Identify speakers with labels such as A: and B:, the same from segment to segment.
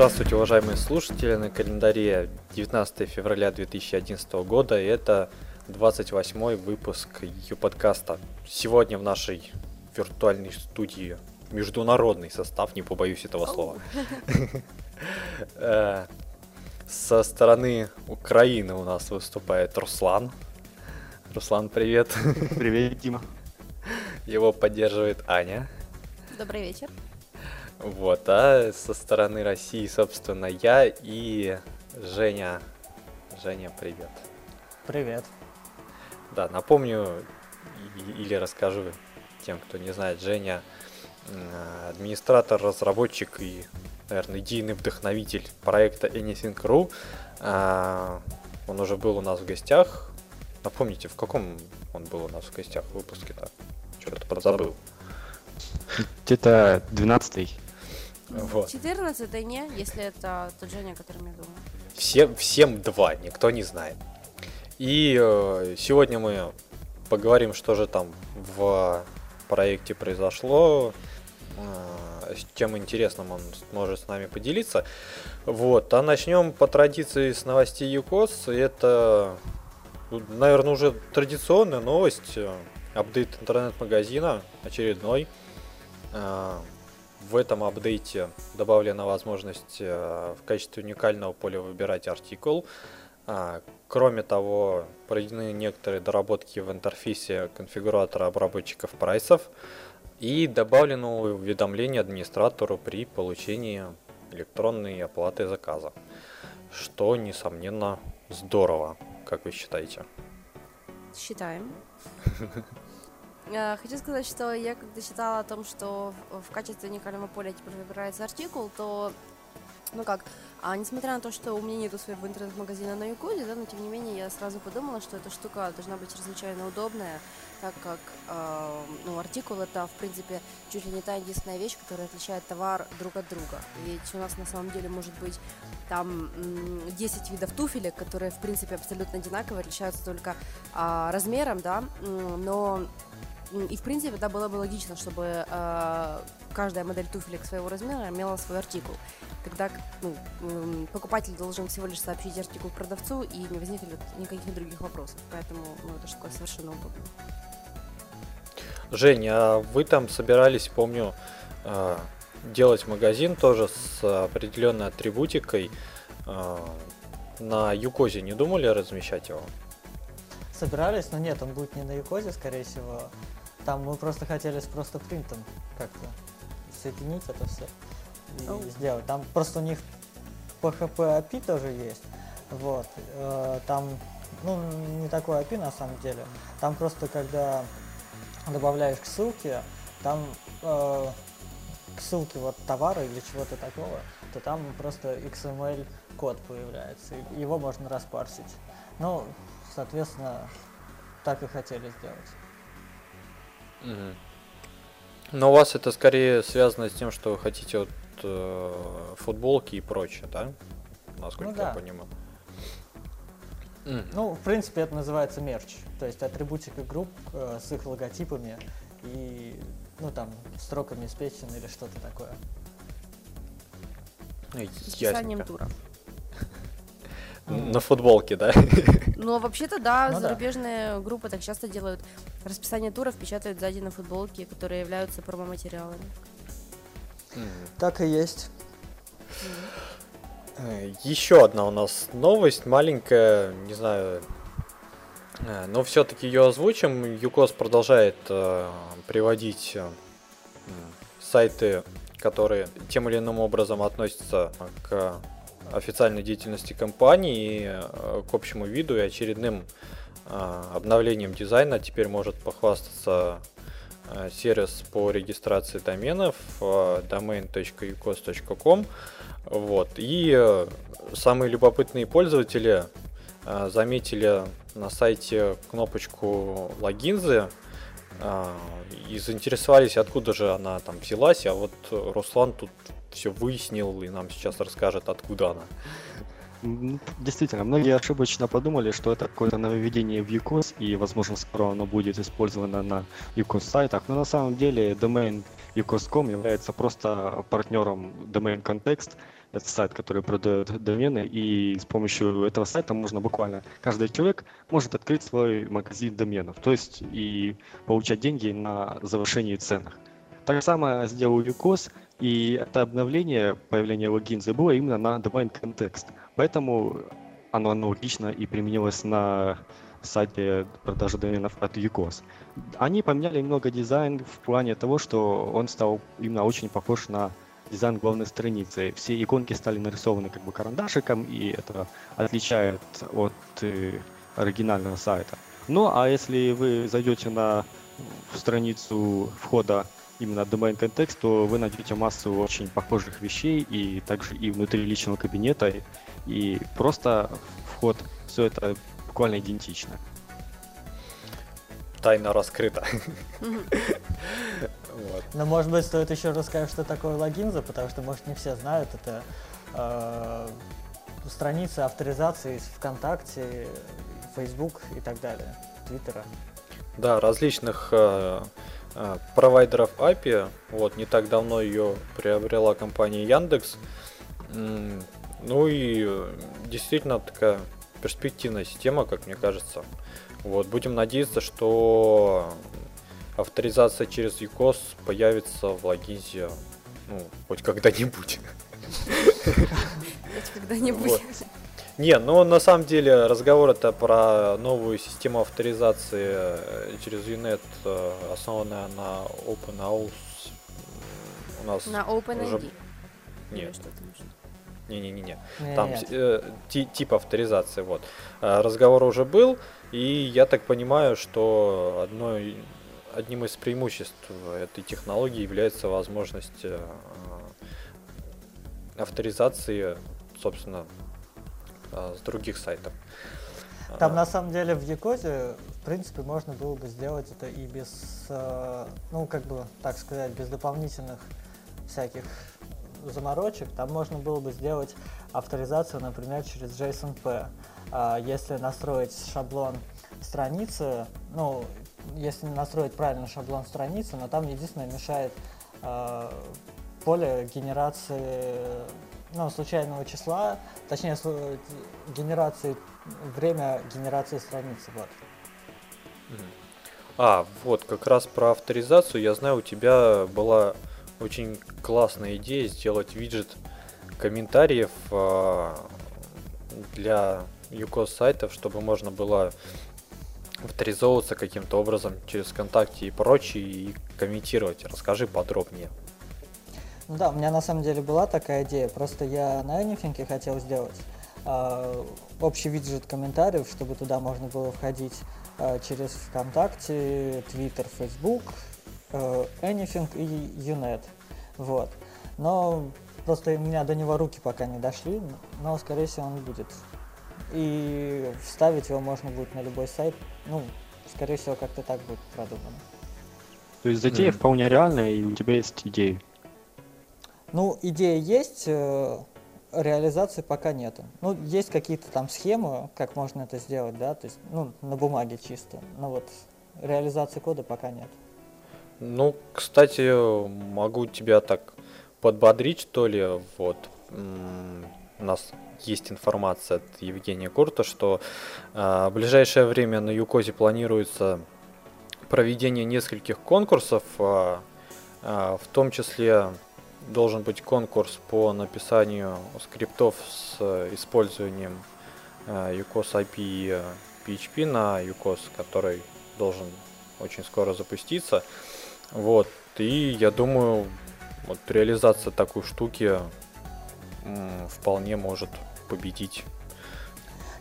A: Здравствуйте, уважаемые слушатели! На календаре 19 февраля 2011 года и это 28 выпуск Ю-подкаста. Сегодня в нашей виртуальной студии международный состав, не побоюсь этого слова. Э, Со стороны Украины у нас выступает Руслан. Руслан, привет.
B: Привет, Дима.
A: Его поддерживает Аня.
C: Добрый вечер.
A: Вот, а со стороны России, собственно, я и Женя. Женя, привет.
D: Привет.
A: Да, напомню или расскажу тем, кто не знает, Женя администратор, разработчик и, наверное, идейный вдохновитель проекта Anything.ru. А, Он уже был у нас в гостях. Напомните, в каком он был у нас в гостях выпуске-то? Что-то подзабыл.
B: Где-то 12
A: Вот.
C: 14 не, если это тот Женя, о котором я думаю.
A: Всем, всем два, никто не знает. И э, сегодня мы поговорим, что же там в проекте произошло, э, с чем интересным он может с нами поделиться. Вот, а начнем по традиции с новостей ЮКОС. Это, наверное, уже традиционная новость. Апдейт интернет-магазина очередной. Э, В этом апдейте добавлена возможность э, в качестве уникального поля выбирать артикул. А, Кроме того, проведены некоторые доработки в интерфейсе конфигуратора обработчиков прайсов и добавлено уведомление администратору при получении электронной оплаты заказа, что, несомненно, здорово, как вы считаете.
C: Считаем. Э, Хочу сказать, что я когда читала о том, что в качестве уникального поля теперь выбирается артикул, то, ну как, а несмотря на то, что у меня нету своего интернет-магазина на Юкоде, да, но тем не менее я сразу подумала, что эта штука должна быть чрезвычайно удобная, так как, э, ну, артикул это, в принципе, чуть ли не та единственная вещь, которая отличает товар друг от друга. Ведь у нас на самом деле может быть там м, 10 видов туфелек, которые, в принципе, абсолютно одинаковые, отличаются только а, размером, да, но и, в принципе, да, было бы логично, чтобы а, каждая модель туфелек своего размера имела свой артикул. Тогда ну, покупатель должен всего лишь сообщить артикул продавцу, и не возникнет никаких других вопросов. Поэтому ну, это штука совершенно удобно.
A: Женя, а вы там собирались, помню, э, делать магазин тоже с определенной атрибутикой. э, На Юкозе не думали размещать его?
D: Собирались, но нет, он будет не на Юкозе, скорее всего. Там мы просто хотели с просто принтом как-то соединить это все и
C: Оу.
D: сделать. Там просто у них PHP API тоже есть. Вот. э, Там, ну, не такой API на самом деле. Там просто когда добавляешь к ссылке, там э, к ссылке вот товара или чего-то такого, то там просто XML код появляется, его можно распарсить. Ну, соответственно, так и хотели сделать.
A: Но у вас это скорее связано с тем, что вы хотите вот э, футболки и прочее, да? Насколько
D: Ну
A: я
D: да.
A: понимаю. Мгм.
D: Ну, в принципе, это называется мерч, то есть атрибутика групп э, с их логотипами и, ну, там, строками из песен или что-то такое.
C: С расписанием
A: ясненько. На футболке, да?
C: Ну, вообще-то, да,
D: Ну да.
C: зарубежные группы так часто делают. Расписание туров печатают сзади на футболке, которые являются промо-материалами.
D: Так и есть.
A: Э, Еще одна у нас новость, маленькая, не знаю, э, но все-таки ее озвучим. ЮКОС продолжает э, приводить э, сайты, которые тем или иным образом относятся к официальной деятельности компании, э, к общему виду и очередным э, обновлением дизайна теперь может похвастаться э, сервис по регистрации доменов domain.ucos.com. Вот. И самые любопытные пользователи заметили на сайте кнопочку логинзы и заинтересовались, откуда же она там взялась. А вот Руслан тут все выяснил и нам сейчас расскажет, откуда она.
B: Действительно, многие ошибочно подумали, что это какое-то нововведение в UCOS, и, возможно, скоро оно будет использовано на UCOS сайтах, но на самом деле домен Ucos.com является просто партнером Domain Context. Это сайт, который продает домены, и с помощью этого сайта можно буквально, каждый человек может открыть свой магазин доменов, то есть и получать деньги на завышении ценах. Так же самое сделал Ucos, и это обновление, появление логинза было именно на Domain Context. Поэтому оно аналогично и применилось на сайте продажи доменов от Ucos. Они поменяли немного дизайн в плане того, что он стал именно очень похож на дизайн главной страницы. Все иконки стали нарисованы как бы карандашиком, и это отличает от э, оригинального сайта. Ну, а если вы зайдете на страницу входа именно domain контекст, то вы найдете массу очень похожих вещей, и также и внутри личного кабинета, и просто вход, все это буквально идентично.
A: Тайна раскрыта.
D: Вот. Но может быть стоит еще рассказать, что такое логинза, потому что может не все знают, это э, страницы авторизации из ВКонтакте, Facebook и так далее, Твиттера.
A: Да, различных э, э, провайдеров API. Вот, не так давно ее приобрела компания Яндекс. Ну и действительно такая перспективная система, как мне кажется. Вот, будем надеяться, что авторизация через UCOS появится в логизе, ну, хоть когда-нибудь.
C: Хоть когда-нибудь.
A: Не, ну на самом деле разговор это про новую систему авторизации э, через UNET, э, основанная на OpenAuth.
C: У нас на OpenID? Уже...
A: Нет. Не-не-не. Там э, тип авторизации, вот. Э, разговор уже был, и я так понимаю, что одной, одним из преимуществ этой технологии является возможность э, авторизации, собственно, с других сайтов.
D: Там на самом деле в Якозе, в принципе, можно было бы сделать это и без, ну, как бы, так сказать, без дополнительных всяких заморочек, там можно было бы сделать авторизацию, например, через JSONP. Если настроить шаблон страницы, ну, если настроить правильно шаблон страницы, но там единственное мешает э, поле генерации ну, случайного числа, точнее, генерации, время генерации страницы, вот.
A: А, вот, как раз про авторизацию, я знаю, у тебя была очень классная идея сделать виджет комментариев э, для UCOS сайтов, чтобы можно было авторизовываться каким-то образом через ВКонтакте и прочее и комментировать. Расскажи подробнее.
D: Ну да, у меня на самом деле была такая идея, просто я на Anything хотел сделать э, общий виджет комментариев, чтобы туда можно было входить э, через ВКонтакте, Твиттер, Фейсбук, э, Anything и Unet. Вот. Но просто у меня до него руки пока не дошли, но скорее всего он будет. И вставить его можно будет на любой сайт. Ну, скорее всего, как-то так будет продумано.
B: То есть затея mm. вполне реальная, и у тебя есть идеи?
D: Ну, идея есть, э, реализации пока нету. Ну, есть какие-то там схемы, как можно это сделать, да, то есть, ну, на бумаге чисто. Но вот реализации кода пока нет.
A: Ну, кстати, могу тебя так подбодрить, что ли. Вот у нас есть информация от Евгения Курта, что э, в ближайшее время на Юкозе планируется проведение нескольких конкурсов, э, э, в том числе должен быть конкурс по написанию скриптов с использованием э, UCOS IP и PHP на UCOS, который должен очень скоро запуститься. Вот. И я думаю, вот реализация такой штуки вполне может победить.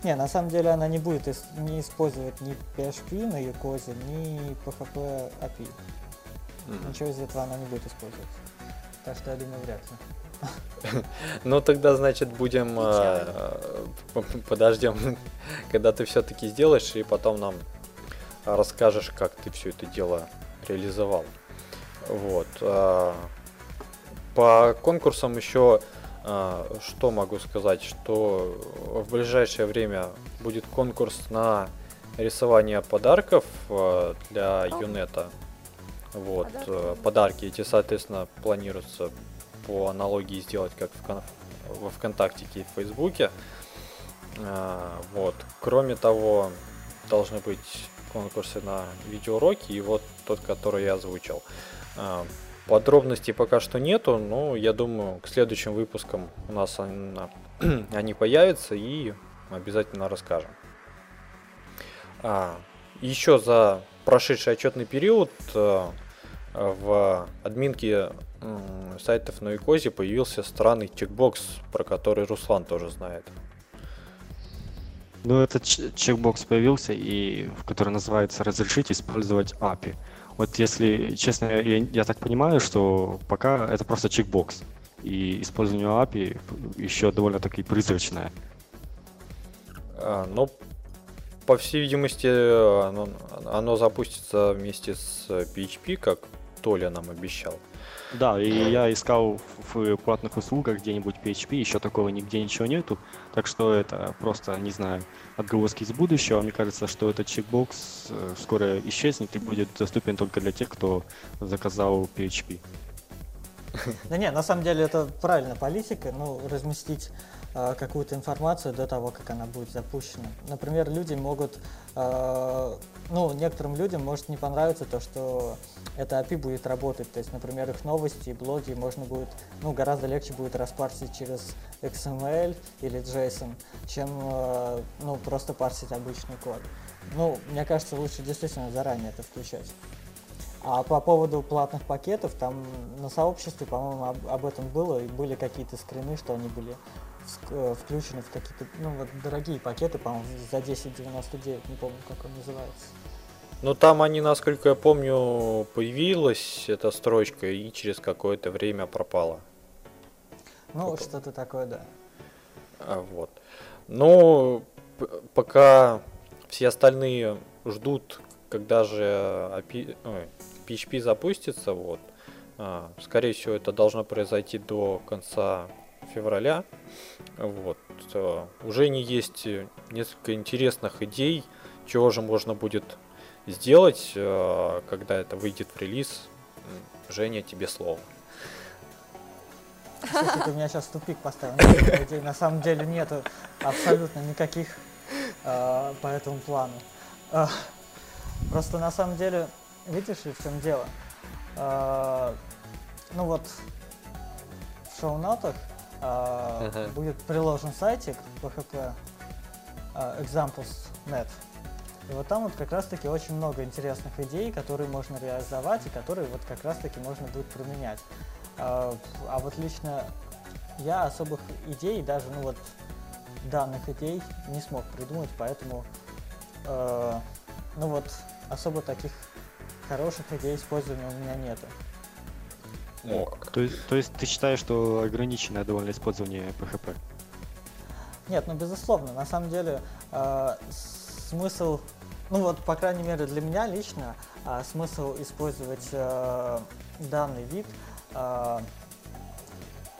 D: Не, на самом деле она не будет не использовать ни PHP на Юкозе, ни PHP API. Mm-hmm. Ничего из этого она не будет использовать. Так что я думаю, вряд
A: ли. Ну тогда, значит, будем а, подождем, когда ты все-таки сделаешь, и потом нам расскажешь, как ты все это дело реализовал. Вот. А, по конкурсам еще а, что могу сказать, что в ближайшее время будет конкурс на рисование подарков для Юнета. Вот,
C: Подарки.
A: э, подарки эти, соответственно, планируется по аналогии сделать как в во ВКонтактике и в Фейсбуке. А, Вот. Кроме того, должны быть конкурсы на видеоуроки и вот тот, который я озвучил. А, Подробностей пока что нету, но я думаю, к следующим выпускам у нас они появятся и обязательно расскажем. А, еще за прошедший отчетный период э, в админке сайтов на Икозе появился странный чекбокс, про который Руслан тоже знает.
B: Ну, этот чекбокс появился, и в который называется «Разрешить использовать API». Вот если честно, я, я так понимаю, что пока это просто чекбокс, и использование API еще довольно-таки призрачное.
A: А, Но, по всей видимости, оно, оно запустится вместе с PHP, как Толя нам обещал.
B: Да, и я искал в платных услугах где-нибудь PHP, еще такого нигде ничего нету, так что это просто, не знаю, отголоски из будущего. Мне кажется, что этот чекбокс э, скоро исчезнет и будет доступен только для тех, кто заказал PHP.
D: Да не, на самом деле это правильная политика, ну, разместить какую-то информацию до того, как она будет запущена. Например, люди могут, э, ну, некоторым людям может не понравиться то, что это API будет работать. То есть, например, их новости и блоги можно будет, ну, гораздо легче будет распарсить через XML или JSON, чем, э, ну, просто парсить обычный код. Ну, мне кажется, лучше действительно заранее это включать. А по поводу платных пакетов, там на сообществе, по-моему, об, об этом было, и были какие-то скрины, что они были включены в какие-то, ну, вот дорогие пакеты, по-моему, за 10,99, не помню, как он называется.
A: Но там они, насколько я помню, появилась эта строчка и через какое-то время пропала.
D: Ну,
A: Какого?
D: что-то такое, да.
A: А, Вот. П- пока все остальные ждут, когда же API ой, PHP запустится, вот. а, Скорее всего, это должно произойти до конца февраля. Вот. а, Уже не есть э, несколько интересных идей, чего же можно будет сделать, а, когда это выйдет в релиз. Женя, тебе слово.
D: Кстати, ты меня сейчас в тупик поставил. На самом деле нету абсолютно никаких э, по этому плану. Э, просто на самом деле, видишь в чем дело? Э, ну вот, в шоу-нотах э,
A: Ага.
D: будет приложен сайтик PHP э, examples.net. И вот там вот как раз-таки очень много интересных идей, которые можно реализовать и которые вот как раз-таки можно будет применять. А, а вот лично я особых идей, даже ну вот данных идей не смог придумать, поэтому э, ну вот особо таких хороших идей использования у меня нету.
A: О, как.
B: То есть, то есть ты считаешь, что ограниченное довольно использование PHP?
D: Нет, ну безусловно, на самом деле э, смысл, ну вот по крайней мере для меня лично э, смысл использовать э, данный вид э,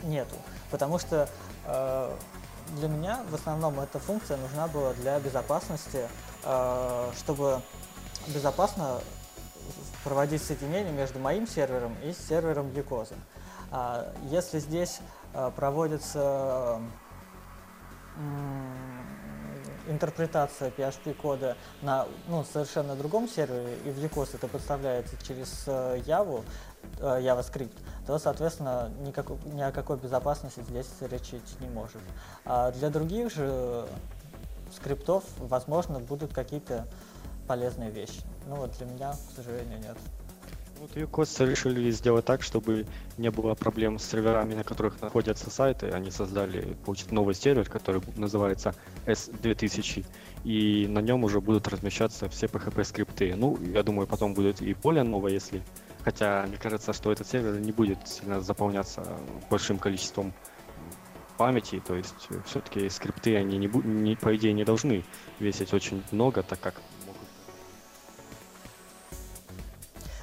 D: нету, потому что э, для меня в основном эта функция нужна была для безопасности, э, чтобы безопасно проводить соединение между моим сервером и сервером Юкоза. А, Если здесь э, проводится интерпретация PHP-кода на ну, совершенно другом сервере, и в Юкос это подставляется через э, Java, э, JavaScript, то, соответственно, никакой, ни о какой безопасности здесь речи идти не может. А для других же скриптов, возможно, будут какие-то полезные вещи. Ну вот для меня, к сожалению, нет.
B: Вот UCOS решили сделать так, чтобы не было проблем с серверами, на которых находятся сайты. Они создали, получить новый сервер, который называется S2000, и на нем уже будут размещаться все PHP-скрипты. Ну, я думаю, потом будет и более новое, если... Хотя, мне кажется, что этот сервер не будет сильно заполняться большим количеством памяти, то есть все-таки скрипты, они, не, не, по идее, не должны весить очень много, так как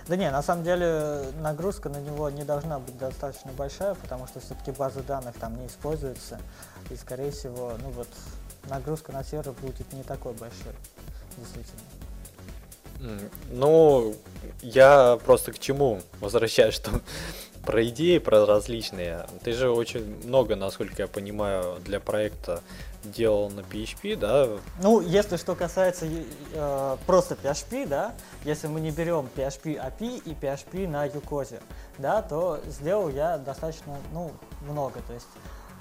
D: Да не, на самом деле нагрузка на него не должна быть достаточно большая, потому что все-таки базы данных там не используются. И, скорее всего, ну вот, нагрузка на сервер будет не такой большой, действительно.
A: Ну, я просто к чему возвращаюсь, что про идеи, про различные. Ты же очень много, насколько я понимаю, для проекта делал на PHP, да?
D: Ну, если что касается э, просто PHP, да, если мы не берем PHP API и PHP на UCODE, да, то сделал я достаточно, ну, много. То есть,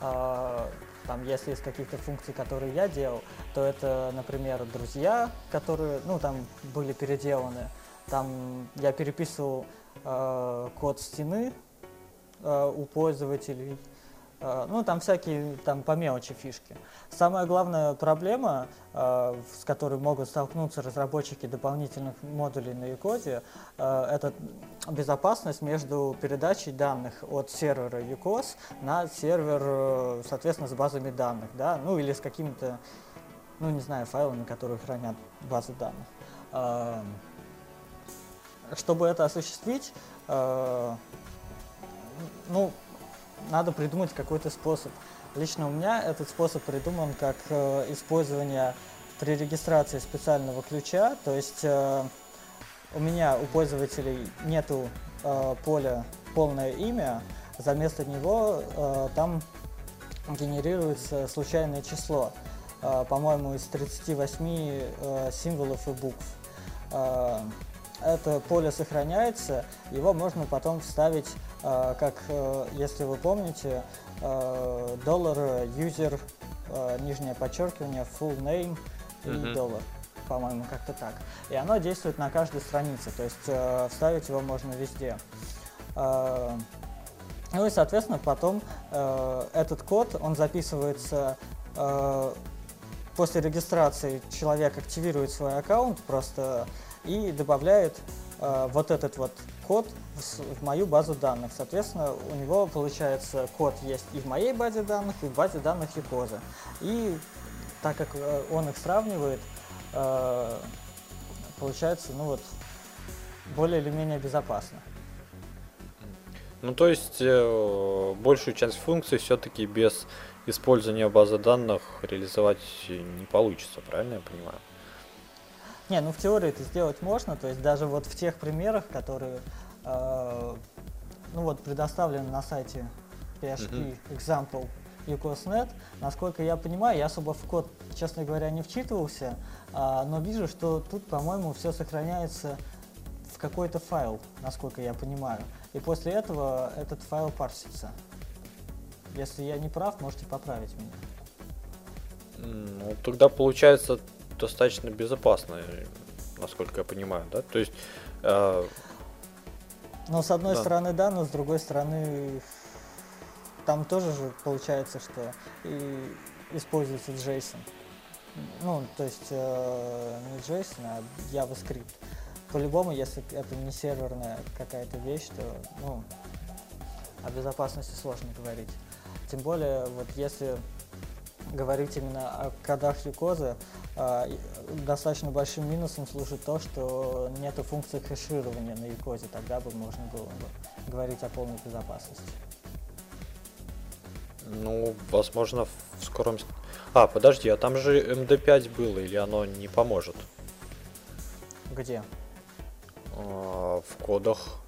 D: э, там, если из каких-то функций, которые я делал, то это, например, друзья, которые, ну, там были переделаны. Там я переписывал э, код стены у пользователей. Э, ну, там всякие, там по мелочи фишки. Самая главная проблема, э, с которой могут столкнуться разработчики дополнительных модулей на Ucode, э, это безопасность между передачей данных от сервера UCOS на сервер, э, соответственно, с базами данных, да, ну или с какими-то, ну не знаю, файлами, которые хранят базы данных. Э, Чтобы это осуществить, э, ну, надо придумать какой-то способ. Лично у меня этот способ придуман как э, использование при регистрации специального ключа, то есть э, у меня у пользователей нету э, поля полное имя, за место него э, там генерируется случайное число, э, по-моему, из 38 э, символов и букв. Э, это поле сохраняется, его можно потом вставить, э, как, э, если вы помните, э, доллар, user, нижнее подчеркивание, full name и
A: Мгм.
D: доллар, по-моему, как-то так. И оно действует на каждой странице, то есть э, вставить его можно везде. Э, ну и, соответственно, потом э, этот код, он записывается э, после регистрации человек активирует свой аккаунт просто и добавляет э, вот этот вот код в, в мою базу данных. Соответственно, у него получается код есть и в моей базе данных, и в базе данных Юкоза. И так как э, он их сравнивает, э, получается, ну вот, более или менее безопасно.
A: Ну, то есть, э, большую часть функций все-таки без использования базы данных реализовать не получится, правильно я понимаю?
D: Не, ну в теории это сделать можно, то есть даже вот в тех примерах, которые э, ну вот предоставлены на сайте PHP example UCOS.net, насколько я понимаю, я особо в код, честно говоря, не вчитывался, а, но вижу, что тут, по-моему, все сохраняется в какой-то файл, насколько я понимаю. И после этого этот файл парсится. Если я не прав, можете поправить меня.
A: Ну, тогда получается достаточно безопасно, насколько я понимаю, да? То есть, э,
D: Но с одной
A: Да.
D: стороны да, но с другой стороны там тоже же получается, что и используется JSON. Ну, то есть э, не JSON, а JavaScript. По-любому, если это не серверная какая-то вещь, то ну, о безопасности сложно говорить. Тем более, вот если говорить именно о кодах Юкоза, достаточно большим минусом служит то, что нету функции хэширования на Юкозе, тогда бы можно было бы говорить о полной безопасности.
A: ну, возможно, в скором... А, подожди, а там же MD5 было, или оно не поможет?
D: Где?
A: А, в кодах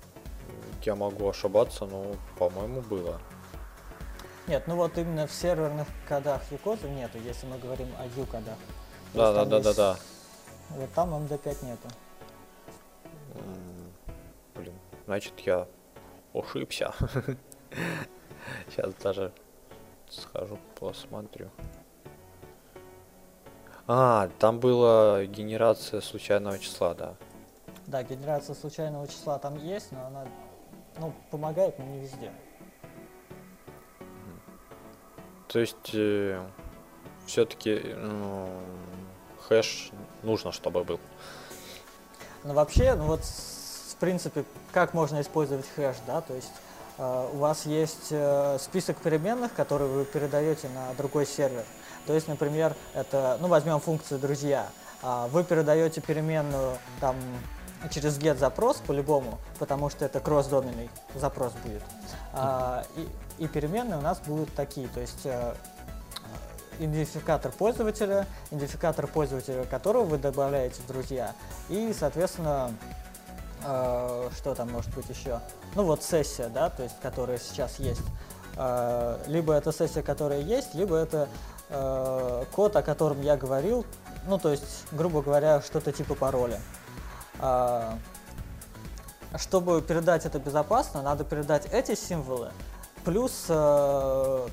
A: я могу ошибаться, но, по-моему, было.
D: Нет, ну вот именно в серверных кодах Юкоза нету, если мы говорим о U-кодах.
A: Да, да, да, да, да.
D: Вот там MD5 нету.
A: М, Блин, значит, я ошибся. Сейчас даже схожу, посмотрю. А, там была генерация случайного числа, да.
D: Да, генерация случайного числа там есть, но она ну, помогает, но не везде.
A: То есть, все-таки хэш нужно, чтобы был.
D: Но вообще, ну вот, в принципе, как можно использовать хэш, да, то есть э, у вас есть э, список переменных, которые вы передаете на другой сервер. То есть, например, это, ну, возьмем функцию «друзья». А, Вы передаете переменную там через get запрос по-любому, потому что это кросс-доменный запрос будет. А, и, и переменные у нас будут такие, то есть э, идентификатор пользователя, идентификатор пользователя, которого вы добавляете в друзья, и, соответственно, э, что там может быть еще? Ну вот сессия, да, то есть, которая сейчас есть. Э, либо это сессия, которая есть, либо это э, код, о котором я говорил, ну то есть, грубо говоря, что-то типа пароля. Э, чтобы передать это безопасно, надо передать эти символы, плюс э,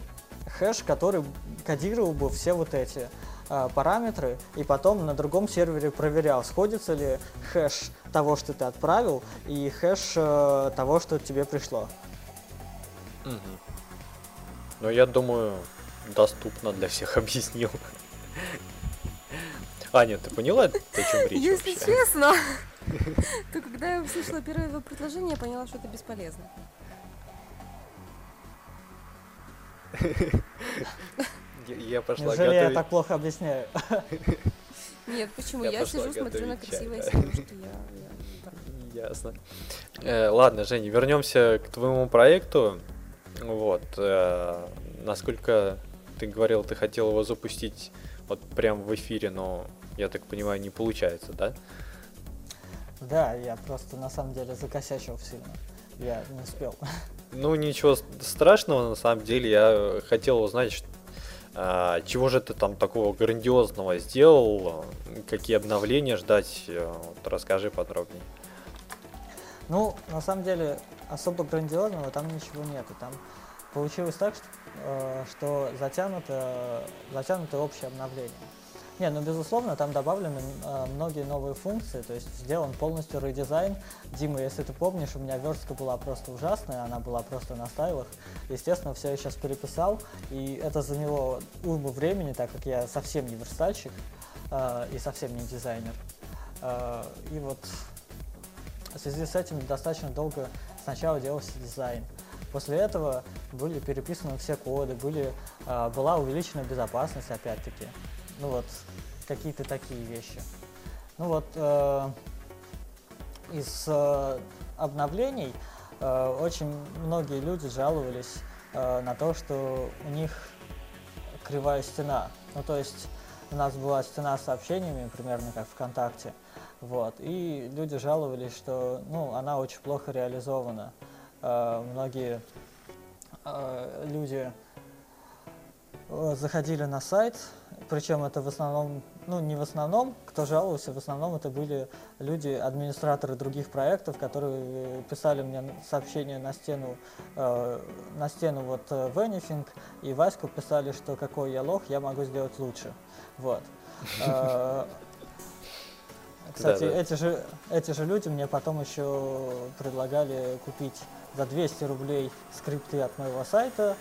D: хэш, который кодировал бы все вот эти э, параметры, и потом на другом сервере проверял, сходится ли хэш того, что ты отправил, и хэш э, того, что тебе пришло.
A: Мгм. Ну, я думаю, доступно для всех объяснил. Аня, ты поняла, о чем речь
C: Если
A: вообще?
C: честно, то когда я услышала первое его предложение, я поняла, что это бесполезно.
A: Я, я пошла
D: Неужели я так плохо объясняю?
C: Нет, почему?
A: Я
C: сижу, смотрю на я... я- да.
A: Ясно. Э, ладно, Женя, вернемся к твоему проекту. Вот. э, насколько ты говорил, ты хотел его запустить вот прям в эфире, но я так понимаю, не получается, да?
D: Да, я просто на самом деле закосячил сильно. Я не успел.
A: Ну, ничего страшного, на самом деле, я хотел узнать, а, чего же ты там такого грандиозного сделал, какие обновления ждать, э, вот расскажи подробнее.
D: Ну, на самом деле, особо грандиозного там ничего нету. Там получилось так, что, э, что затянуто, затянуто общее обновление. Не, ну безусловно, там добавлены э, многие новые функции, то есть сделан полностью редизайн. Дима, если ты помнишь, у меня верстка была просто ужасная, она была просто на стайлах. Естественно, все я сейчас переписал, и это заняло уйму времени, так как я совсем не верстальщик э, и совсем не дизайнер. Э, и вот в связи с этим достаточно долго сначала делался дизайн. После этого были переписаны все коды, были, а, была увеличена безопасность опять-таки. Ну вот, какие-то такие вещи. Ну вот, э, из э, обновлений э, очень многие люди жаловались э, на то, что у них кривая стена. Ну то есть у нас была стена с сообщениями, примерно как ВКонтакте. Вот. И люди жаловались, что ну, она очень плохо реализована. Э, многие э, люди заходили на сайт, причем это в основном, ну не в основном, кто жаловался, в основном это были люди, администраторы других проектов, которые э, писали мне сообщения на стену, э, на стену вот э, в Anything, и Ваську писали, что какой я лох, я могу сделать лучше. Вот. Э, Кстати, эти же, эти же люди мне потом еще предлагали купить за 200 рублей скрипты от моего сайта.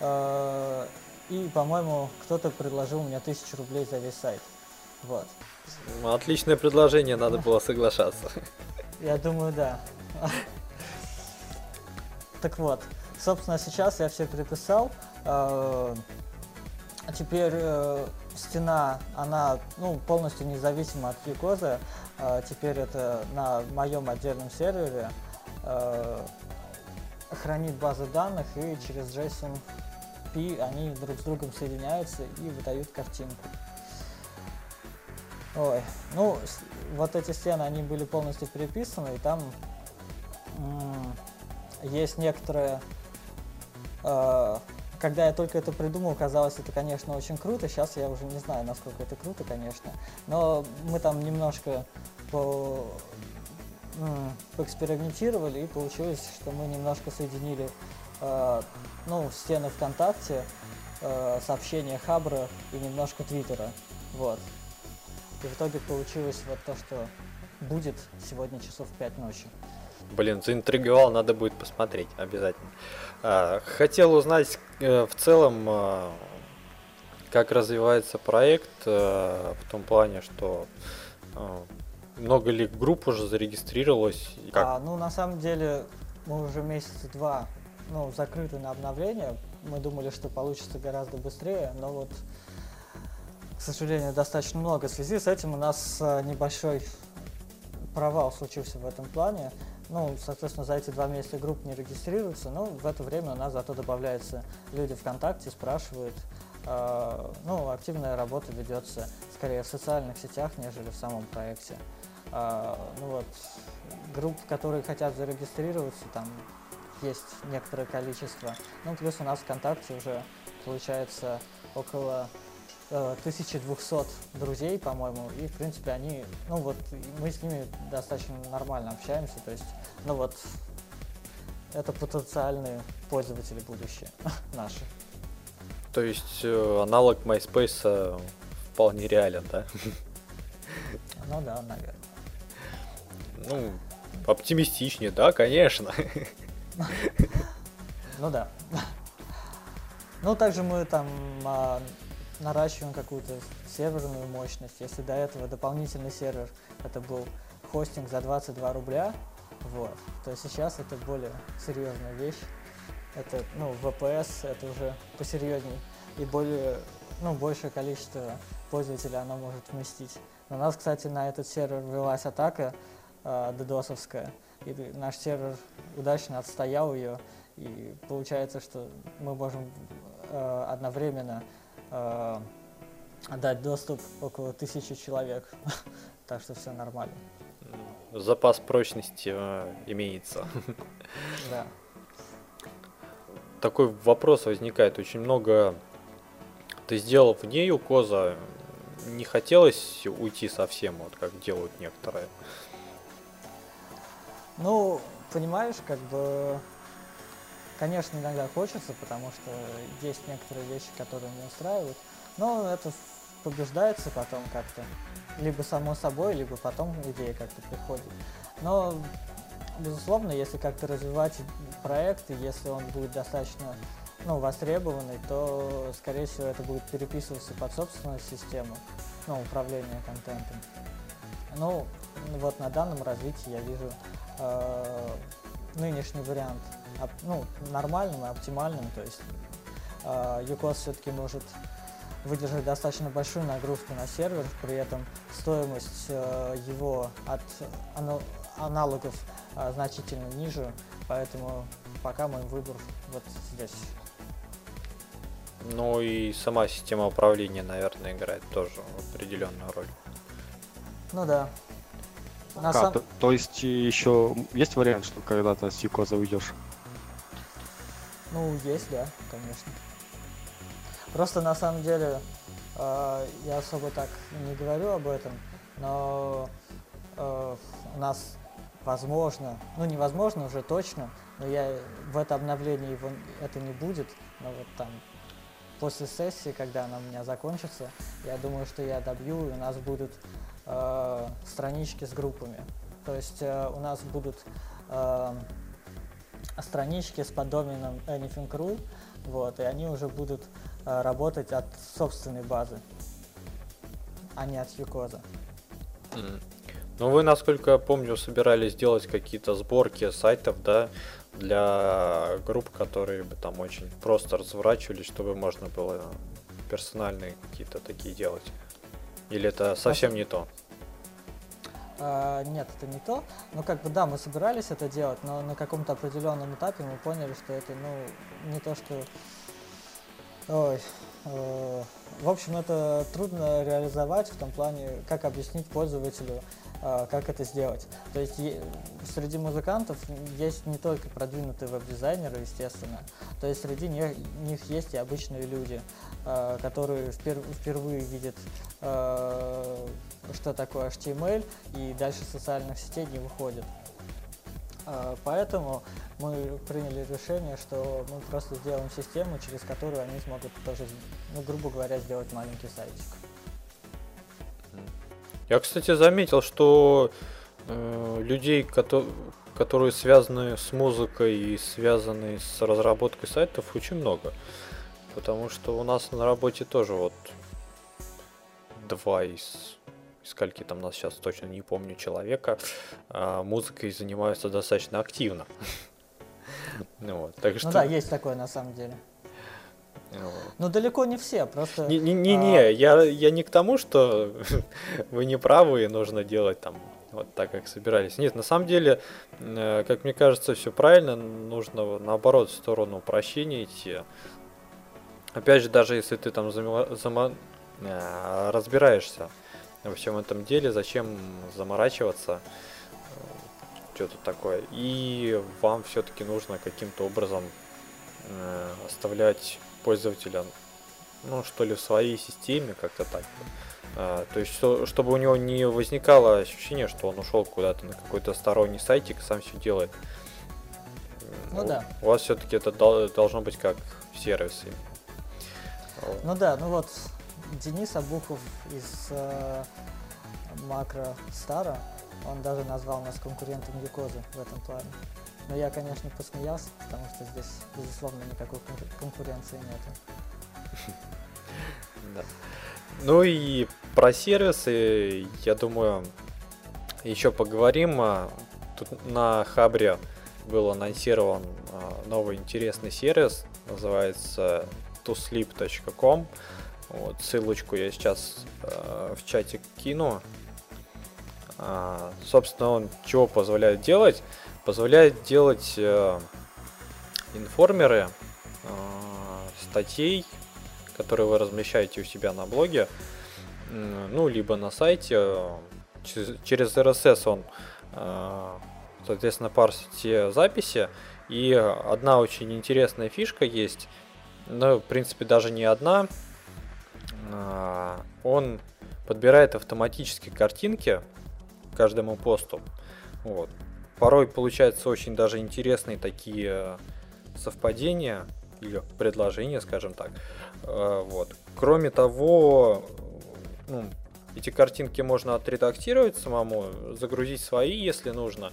D: э, И, по-моему, кто-то предложил мне 1000 рублей за весь сайт. Вот.
A: Ну, Отличное предложение, надо было соглашаться.
D: Я думаю, да. Так вот, собственно, сейчас я все переписал. Э, теперь э, стена, она ну, полностью независима от Юкоза. Э, Теперь это на моем отдельном сервере. э, Хранит базы данных и через JSON P они друг с другом соединяются и выдают картинку. Ой, ну, вот эти стены, они были полностью переписаны, и там есть некоторые... э, когда я только это придумал, казалось, это, конечно, очень круто. Сейчас я уже не знаю, насколько это круто, конечно. Но мы там немножко по, поэкспериментировали, и получилось, что мы немножко соединили э, ну, стены ВКонтакте, э, сообщения Хабра и немножко Твиттера. Вот. И в итоге получилось вот то, что будет сегодня часов в 5 ночи.
A: Блин, заинтриговал, надо будет посмотреть обязательно. А, Хотел узнать э, в целом, а, как развивается проект, э, в том плане, что а, много ли групп уже зарегистрировалось, как
D: А, ну, на самом деле, мы уже месяца два ну, закрыты на обновление. Мы думали, что получится гораздо быстрее, но вот, к сожалению, достаточно много. В связи с этим у нас э, небольшой провал случился в этом плане. Ну, соответственно, за эти два месяца групп не регистрируются, но в это время у нас зато добавляются люди ВКонтакте, спрашивают, э, ну, активная работа ведется скорее в социальных сетях, нежели в самом проекте. Э, ну вот, групп, которые хотят зарегистрироваться, там есть некоторое количество. Ну, плюс у нас ВКонтакте уже получается около 1200 э, друзей, по-моему, и, в принципе, они, ну вот, мы с ними достаточно нормально общаемся, то есть, ну вот, это потенциальные пользователи будущие наши.
A: То есть э, аналог MySpace э, вполне реален, да?
D: Ну да, наверное.
A: Ну, оптимистичнее, да, конечно.
D: Ну да. Ну, также мы там а, наращиваем какую-то серверную мощность. Если до этого дополнительный сервер это был хостинг за 22 рубля, вот, то сейчас это более серьезная вещь. Это, ну, VPS, это уже посерьезней и более, ну, большее количество пользователей оно может вместить. На нас, кстати, на этот сервер велась атака э, ддосовская, и наш сервер удачно отстоял ее, и получается, что мы можем э, одновременно э, дать доступ около тысячи человек, так что все нормально.
A: Запас прочности э, имеется.
D: Да.
A: Такой вопрос возникает. Очень много ты сделал вне юкоза, не хотелось уйти совсем, вот как делают некоторые?
D: Ну, понимаешь, как бы Конечно, иногда хочется, потому что есть некоторые вещи, которые не устраивают, но это побеждается потом как-то. Либо само собой, либо потом идея как-то приходит. Но, безусловно, если как-то развивать проект, и если он будет достаточно ну, востребованный, то, скорее всего, это будет переписываться под собственную систему ну, управления контентом. Ну, вот на данном развитии я вижу э, нынешний вариант ну, нормальным и оптимальным. То есть э, UCOS все-таки может выдержать достаточно большую нагрузку на сервер, при этом стоимость э, его от аналогов э, значительно ниже, поэтому пока мой выбор вот здесь.
A: Ну и сама система управления, наверное, играет тоже определенную роль.
D: Ну да.
B: На как, сам... то, то есть еще есть вариант, что когда-то с Юкоза уйдешь?
D: Ну, есть, да, конечно. Просто на самом деле э, я особо так не говорю об этом, но э, у нас возможно, ну невозможно уже точно, но я в это обновление его это не будет, но вот там после сессии, когда она у меня закончится, я думаю, что я добью, и у нас будут э, странички с группами. То есть э, у нас будут э, странички с подоменом Anything.ru, вот, и они уже будут э, работать от собственной базы, а не от Юкоза.
A: Mm. Ну, вы, насколько я помню, собирались делать какие-то сборки сайтов, да, для групп, которые бы там очень просто разворачивались, чтобы можно было персональные какие-то такие делать. Или это совсем не то?
D: А, нет, это не то. Ну, как бы, да, мы собирались это делать, но на каком-то определенном этапе мы поняли, что это, ну, не то, что... Ой, э, в общем, это трудно реализовать в том плане, как объяснить пользователю, как это сделать. То есть среди музыкантов есть не только продвинутые веб-дизайнеры, естественно, то есть среди них, есть и обычные люди, э, которые впер- впервые видят э, что такое HTML, и дальше социальных сетей не выходит. А, поэтому мы приняли решение, что мы просто сделаем систему, через которую они смогут тоже, ну, грубо говоря, сделать маленький сайтик.
A: Я, кстати, заметил, что э, людей, которые, которые связаны с музыкой и связаны с разработкой сайтов, очень много. Потому что у нас на работе тоже вот два из скольки там нас сейчас точно не помню человека, а, музыкой занимаются достаточно активно.
D: Ну, вот, так что... ну да, есть такое на самом деле. Ну, далеко не все, просто...
A: Не-не-не, а... я, я не к тому, что вы не правы и нужно делать там вот так, как собирались. Нет, на самом деле, э, как мне кажется, все правильно, нужно наоборот в сторону упрощения идти. опять же, даже если ты там зама- зама- э, разбираешься во всем этом деле, зачем заморачиваться, что-то такое. И вам все-таки нужно каким-то образом э, оставлять пользователя, ну, что ли, в своей системе, как-то так. А, то есть, что, чтобы у него не возникало ощущение, что он ушел куда-то на какой-то сторонний сайтик и сам все делает.
D: Ну
A: у,
D: да.
A: У вас все-таки это дол- должно быть как сервис. именно. Вот.
D: Ну да, ну вот Денис Абухов из э, Макро Стара, он даже назвал нас конкурентом Юкозы в этом плане. Но я, конечно, посмеялся, потому что здесь, безусловно, никакой конкур- конкуренции нет.
A: Да. Ну и про сервисы, я думаю, еще поговорим. А, Тут на Хабре был анонсирован а, новый интересный сервис, называется tosleep.com. Вот, ссылочку я сейчас э, в чатик кину. А, собственно, он чего позволяет делать? Позволяет делать э, информеры э, статей, которые вы размещаете у себя на блоге, ну, либо на сайте. э, Через, RSS он, соответственно, парсит все записи. И одна очень интересная фишка есть, ну, в принципе, даже не одна. Он подбирает автоматически картинки каждому посту. Вот. Порой получаются очень даже интересные такие э, совпадения или предложения, скажем так. Э, Вот. Кроме того, ну, эти картинки можно отредактировать самому, загрузить свои, если нужно.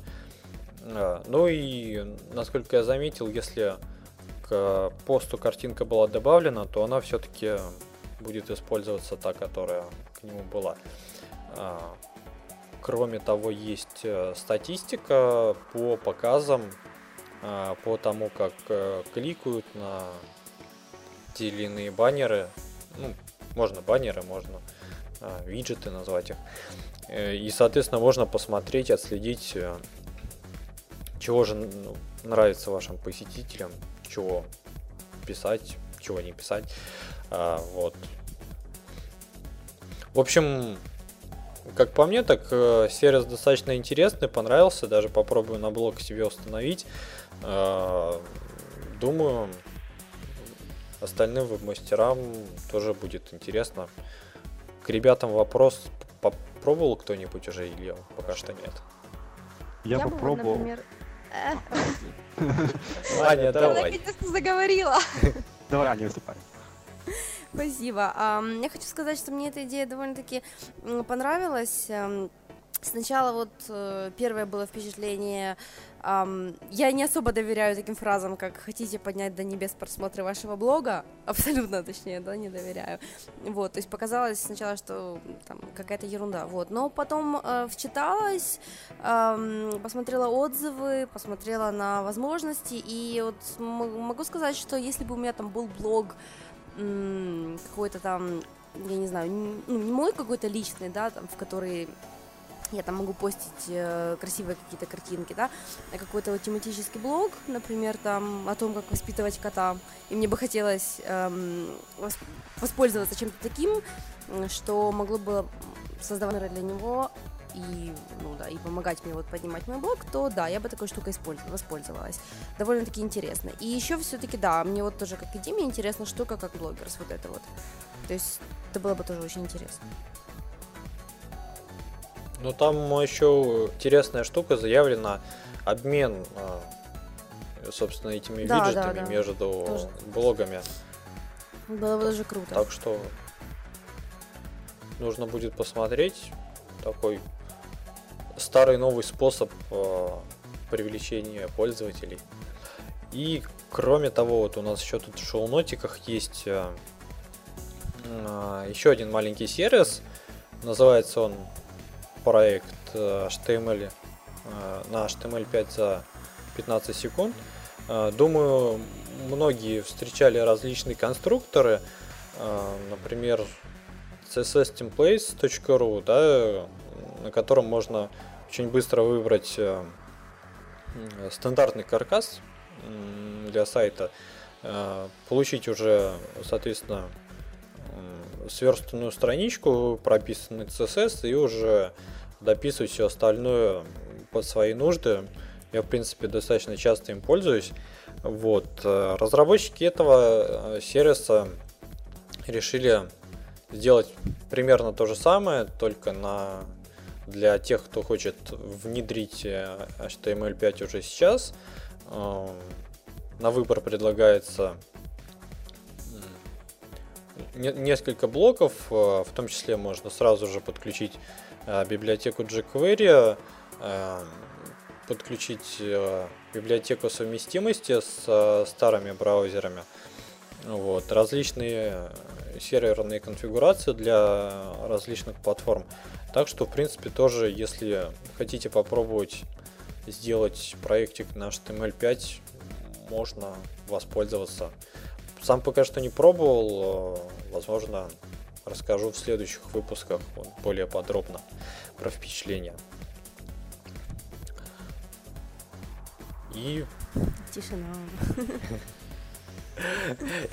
A: А, Ну и, насколько я заметил, если к посту картинка была добавлена, то она все-таки будет использоваться та, которая к нему была. Кроме того, есть э, статистика по показам, а, по тому, как э, кликают на те или иные баннеры. Ну, можно баннеры, можно виджеты назвать их. Э, И, соответственно, можно посмотреть, отследить, э, чего же ну, нравится вашим посетителям, чего писать, чего не писать. Вот. В общем, как по мне, так э, сервис достаточно интересный, понравился, даже попробую на блог себе установить. А, Думаю, остальным веб-мастерам тоже будет интересно. К ребятам вопрос, попробовал кто-нибудь уже или пока что нет?
B: Я,
C: бы, вот,
B: попробовал.
C: например, э,
A: Аня,
C: Я
A: давай.
C: наконец-то заговорила.
B: Давай, Аня, выступай.
C: Спасибо. Ам, Я хочу сказать, что мне эта идея довольно-таки понравилась. Ам, Сначала вот э, первое было впечатление, ам, я не особо доверяю таким фразам, как «хотите поднять до небес просмотры вашего блога», абсолютно точнее, да, не доверяю. Вот, то есть показалось сначала, что там какая-то ерунда, вот. Но потом э, вчиталась, ам, посмотрела отзывы, посмотрела на возможности, и вот могу сказать, что если бы у меня там был блог, какой-то там, я не знаю, ну, не мой какой-то личный, да, там, в который я там могу постить э, красивые какие-то картинки, да, а какой-то вот тематический блог, например, там о том, как воспитывать кота, и мне бы хотелось эм, вос- воспользоваться чем-то таким, что могло бы создавать для него и, ну да, и помогать мне вот поднимать мой блог, то да, я бы такой штукой воспользовалась. Довольно-таки интересно. И еще все-таки, да, мне вот тоже как и Диме интересна штука, как блогерс, вот это вот. То есть это было бы тоже очень интересно.
A: Ну там еще интересная штука заявлена обмен, а, собственно, этими
C: Да, да,
A: виджетами
C: да.
A: между
C: Тоже.
A: блогами.
C: Было бы даже круто.
A: Так что нужно будет посмотреть такой старый новый способ э, привлечения пользователей. И кроме того, вот у нас еще тут в шоу-нотиках есть э, э, еще один маленький сервис. Называется он проект э, HTML на HTML5 за 15 секунд. Думаю, многие встречали различные конструкторы, например, csstemplates.ru, да, на котором можно очень быстро выбрать э, м, стандартный каркас для сайта, э, получить уже, соответственно, сверстанную страничку, прописанный CSS и уже дописывать все остальное под свои нужды. Я, в принципе, достаточно часто им пользуюсь. Вот. э, Разработчики этого э, сервиса решили сделать примерно то же самое, только на для тех, кто хочет внедрить э, HTML5 уже сейчас. Э, На выбор предлагается несколько блоков, э, в том числе можно сразу же подключить библиотеку jQuery, подключить библиотеку совместимости с старыми браузерами. Вот, различные серверные конфигурации для различных платформ. Так что, в принципе, тоже, если хотите попробовать сделать проектик на HTML5, можно воспользоваться. Сам пока что не пробовал, э, возможно, расскажу в следующих выпусках более подробно про впечатления. И
C: Тишина.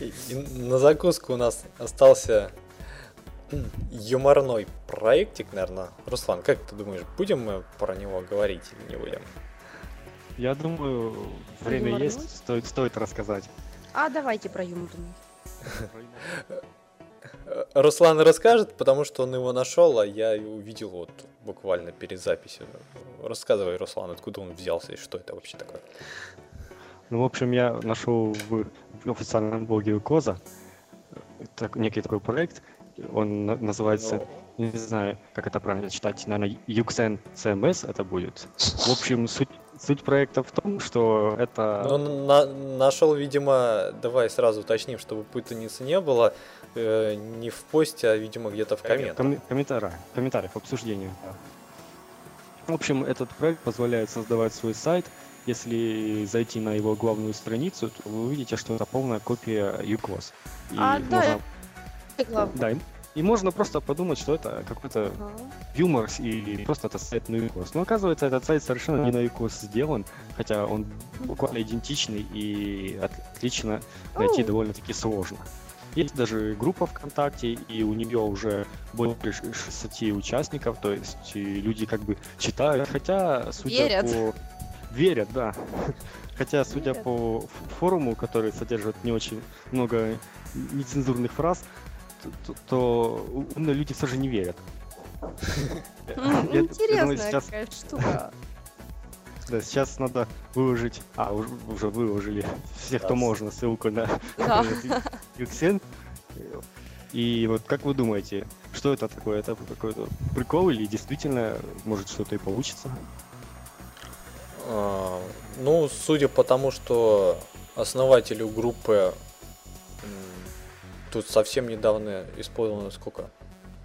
A: И на закуску у нас остался юморной проектик, наверное. Руслан, как ты думаешь, будем мы про него говорить или не будем?
B: Я думаю, время
C: юморной?
B: есть, стоит, стоит рассказать.
C: А давайте про юмор.
A: Э, Руслан расскажет, потому что он его нашел, а я увидел вот буквально перед записью. Рассказывай, Руслан, откуда он взялся и что это вообще такое.
B: Ну, в общем, я нашел в, в официальном блоге Коза так, некий такой проект. Он на- называется, не знаю, как это правильно читать, наверное, Yuxen CMS это будет. В общем, суть, суть проекта в том, что это...
A: Ну, на- нашел, видимо, давай сразу уточним, чтобы путаницы не было, э, не в посте, а, видимо, где-то в комментах.
B: Комме- комментарий, комментариев, обсуждению. В общем, этот проект позволяет создавать свой сайт. Если зайти на его главную страницу, то вы увидите, что это полная копия UCOS. И
C: А, да,
B: можно-
C: Главное.
B: да, и- можно просто подумать, что это какой-то
C: Ага.
B: юмор или просто это сайт на UCOS. Но оказывается, этот сайт совершенно не на UCOS сделан, хотя он буквально идентичный и от- отлично найти довольно-таки сложно. Есть даже группа ВКонтакте, и у нее уже больше ш- 60 участников, то есть люди как бы читают, хотя судя
C: Верят.
B: по... Верят, да. Хотя, судя
C: Верят.
B: по форуму, который содержит не очень много нецензурных фраз, то, то- умные люди все же не верят.
C: Интересная какая штука.
B: Да, сейчас надо выложить, а, уже, выложили всех, кто можно, ссылку на. Юксен. И вот как вы думаете, что это такое? Это какой-то прикол или действительно может что-то и получится?
A: А, Ну, судя по тому, что основателю группы тут совсем недавно исполнилось сколько?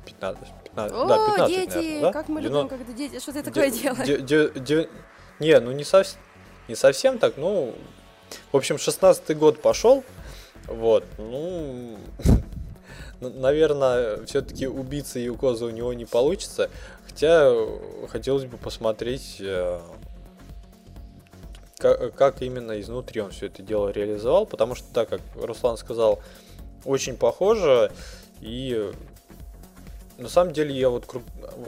A: 15, 15
C: О,
A: да, 15,
C: дети!
A: наверное, да?
C: Как мы любим, когда дети что-то такое
A: де-
C: делают.
A: де- де- де- Не, ну не, сов- не совсем так, ну, в общем, 16-й год пошел, вот, ну, наверное, все-таки убийца Юкоза у него не получится, хотя хотелось бы посмотреть, э, ка- как именно изнутри он все это дело реализовал, потому что, так как Руслан сказал, очень похоже, и на самом деле я вот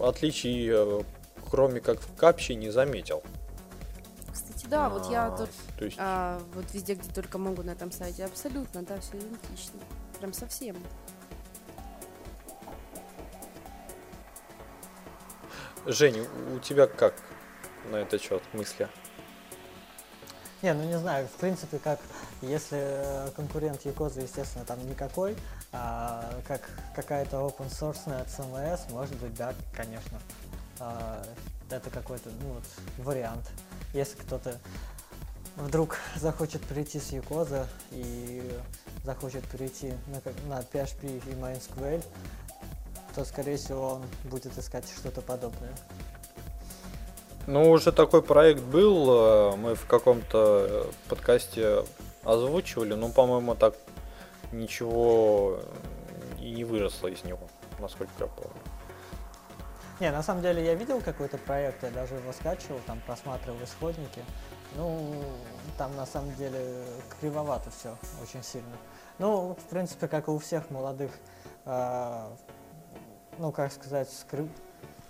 A: отличий, э, кроме как в капче, не заметил.
C: Кстати, да, вот я
A: А,
C: тут
A: То есть,
C: а, вот везде, где только могу на этом сайте, абсолютно, да, все идентично. Прям совсем.
A: Жень, у тебя как на этот счет мысли?
D: Не, ну не знаю, в принципе, как если э, конкурент Якоза, естественно, там никакой, а как какая-то open source CMS, может быть, да, конечно. А, это какой-то ну, вот, вариант. Если кто-то вдруг захочет перейти с Якоза и захочет перейти на, на PHP и MySQL, то, скорее всего, он будет искать что-то подобное.
A: Ну, уже такой проект был, э, мы в каком-то э, подкасте озвучивали, но, по-моему, так ничего э, и не выросло из него, насколько я помню.
D: Не, на самом деле я видел какой-то проект, я даже его скачивал, там просматривал исходники. Ну, там на самом деле кривовато все очень сильно. Ну, в принципе, как и у всех молодых, э, ну, как сказать, скрып...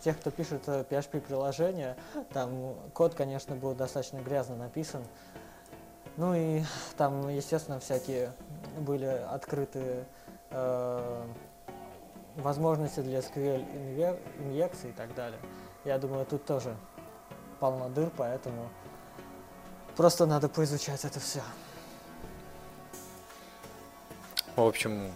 D: тех, кто пишет PHP-приложения, там код, конечно, был достаточно грязно написан. Ну и там, естественно, всякие были открыты э, возможности для SQL инъекций и так далее. Я думаю, тут тоже полно дыр, поэтому просто надо поизучать это все.
A: В общем,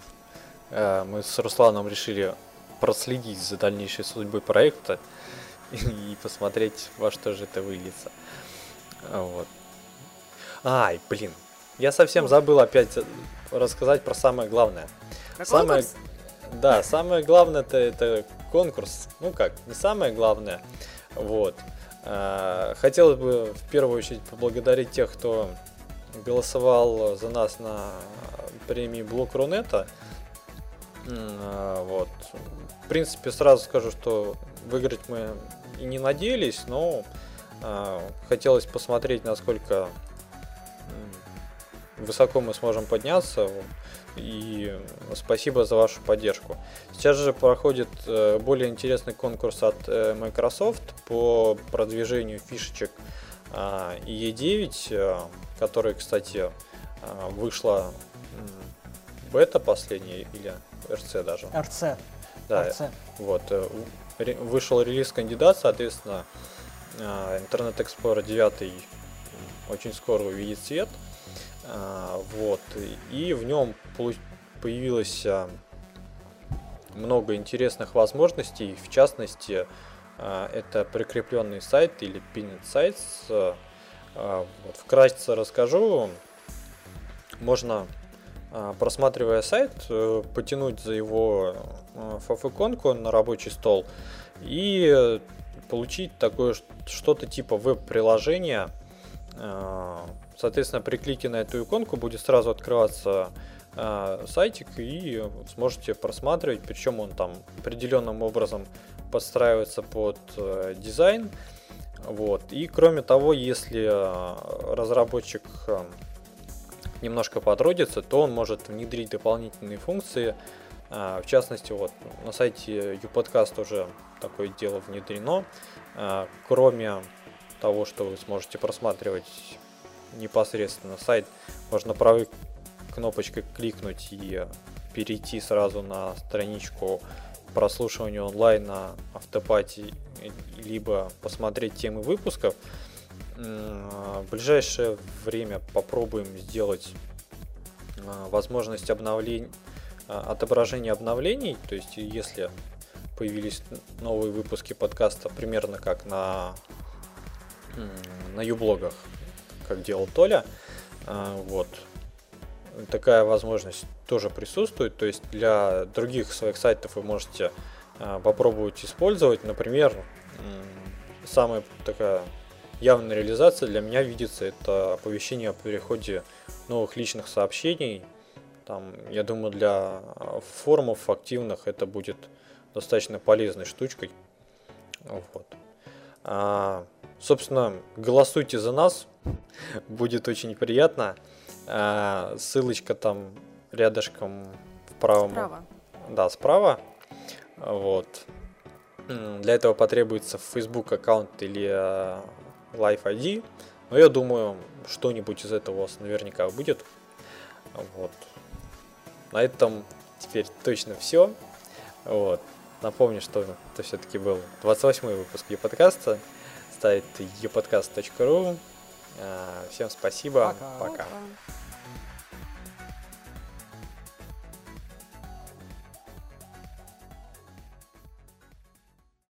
A: э, мы с Русланом решили проследить за дальнейшей судьбой проекта и посмотреть, во что же это выльется. Вот. Ай, блин, я совсем забыл опять рассказать про самое главное.
C: Про
A: самое,
C: конкурс?
A: да, самое главное это, это конкурс. Ну как, не самое главное. Вот. А, Хотелось бы в первую очередь поблагодарить тех, кто голосовал за нас на премии Блок Рунета. А, Вот. В принципе, сразу скажу, что выиграть мы и не надеялись, но а, хотелось посмотреть, насколько высоко мы сможем подняться. И спасибо за вашу поддержку. Сейчас же проходит э, более интересный конкурс от э, Microsoft по продвижению фишечек а, E9, э, который, кстати, а, вышла бета последняя или RC даже.
D: РЦ.
A: Да,
D: РЦ.
A: вот, вышел релиз кандидат, соответственно, а, Internet Explorer 9 очень скоро увидит свет. А, Вот, и в нем появилось а, много интересных возможностей, в частности, а, это прикрепленный сайт или pinned sites. Вот, вкратце расскажу. Можно, просматривая сайт, э, потянуть за его фаф-иконку на рабочий стол и получить такое что-то типа веб-приложения. А, Соответственно, при клике на эту иконку будет сразу открываться а, сайтик и сможете просматривать, причем он там определенным образом подстраивается под э, дизайн. Вот. И кроме того, если разработчик немножко потрудится, то он может внедрить дополнительные функции. В частности, вот на сайте YouPodcast уже такое дело внедрено. Кроме того, что вы сможете просматривать непосредственно сайт, можно правой кнопочкой кликнуть и перейти сразу на страничку прослушивания онлайн на автопате, либо посмотреть темы выпусков. В ближайшее время попробуем сделать а, возможность обновления, отображения обновлений, то есть если появились новые выпуски подкаста примерно как на на юблогах, как делал Толя, а, вот такая возможность тоже присутствует, то есть для других своих сайтов вы можете а, попробовать использовать, например, самая такая явная реализация для меня видится это оповещение о переходе новых личных сообщений. Там, я думаю, для а, форумов активных это будет достаточно полезной штучкой. Вот. А, собственно, голосуйте за нас, будет очень приятно. А, ссылочка там рядышком в правом
C: Справа.
A: да, справа. Вот. Для этого потребуется Facebook аккаунт или э, Live ID. Но я думаю, что-нибудь из этого у вас наверняка будет. Вот. На этом теперь точно все. Вот. Напомню, что это все-таки был 28 выпуск e-подкаста. Сайт epodcast.ru. Э, Всем спасибо.
D: Пока.
A: Пока.